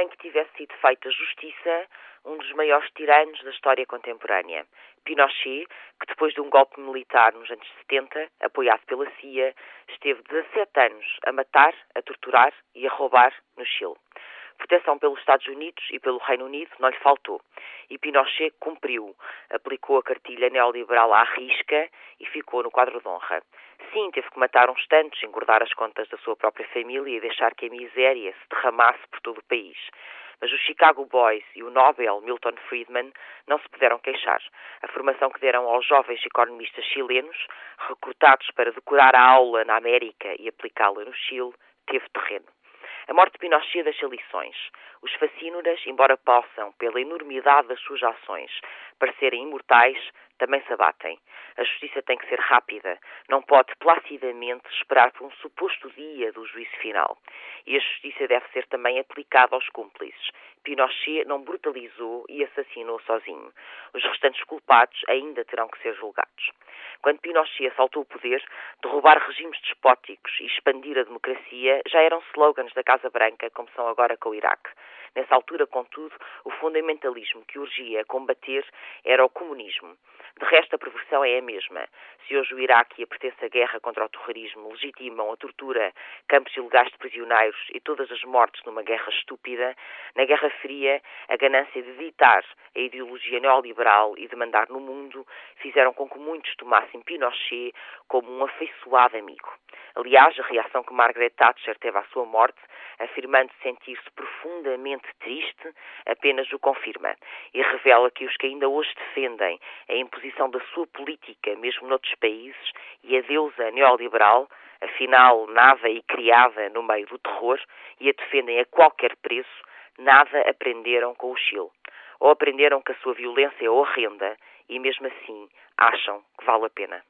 Sem que tivesse sido feita justiça um dos maiores tiranos da história contemporânea. Pinochet, que depois de um golpe militar nos anos 70, apoiado pela CIA, esteve 17 anos a matar, a torturar e a roubar no Chile. Proteção pelos Estados Unidos e pelo Reino Unido não lhe faltou. E Pinochet cumpriu, aplicou a cartilha neoliberal à risca e ficou no quadro de honra. Sim, teve que matar uns tantos, engordar as contas da sua própria família e deixar que a miséria se derramasse por todo o país. Mas os Chicago Boys e o Nobel Milton Friedman não se puderam queixar. A formação que deram aos jovens economistas chilenos, recrutados para decorar a aula na América e aplicá-la no Chile, teve terreno. A morte de Pinochet deixa lições. Os facínoras, embora possam, pela enormidade das suas ações, parecerem imortais, também se abatem. A justiça tem que ser rápida, não pode placidamente esperar por um suposto dia do juízo final. E a justiça deve ser também aplicada aos cúmplices. Pinochet não brutalizou e assassinou sozinho. Os restantes culpados ainda terão que ser julgados. Quando Pinochet assaltou o poder, derrubar regimes despóticos e expandir a democracia já eram slogans da Casa Branca, como são agora com o Iraque. Nessa altura, contudo, o fundamentalismo que urgia combater era o comunismo. De resto, a perversão é a mesma. Se hoje o Iraque e a pertença à guerra contra o terrorismo legitimam a tortura, campos ilegais de prisioneiros e todas as mortes numa guerra estúpida, na Guerra Fria, a ganância de ditar a ideologia neoliberal e de mandar no mundo fizeram com que muitos tomassem Pinochet como um afeiçoado amigo. Aliás, a reação que Margaret Thatcher teve à sua morte, afirmando sentir-se profundamente triste, apenas o confirma e revela que os que ainda hoje defendem a imposição da sua política, mesmo noutros países, e a deusa neoliberal, afinal nada e criada no meio do terror, e a defendem a qualquer preço, nada aprenderam com o Chile. Ou aprenderam que a sua violência é horrenda e, mesmo assim, acham que vale a pena.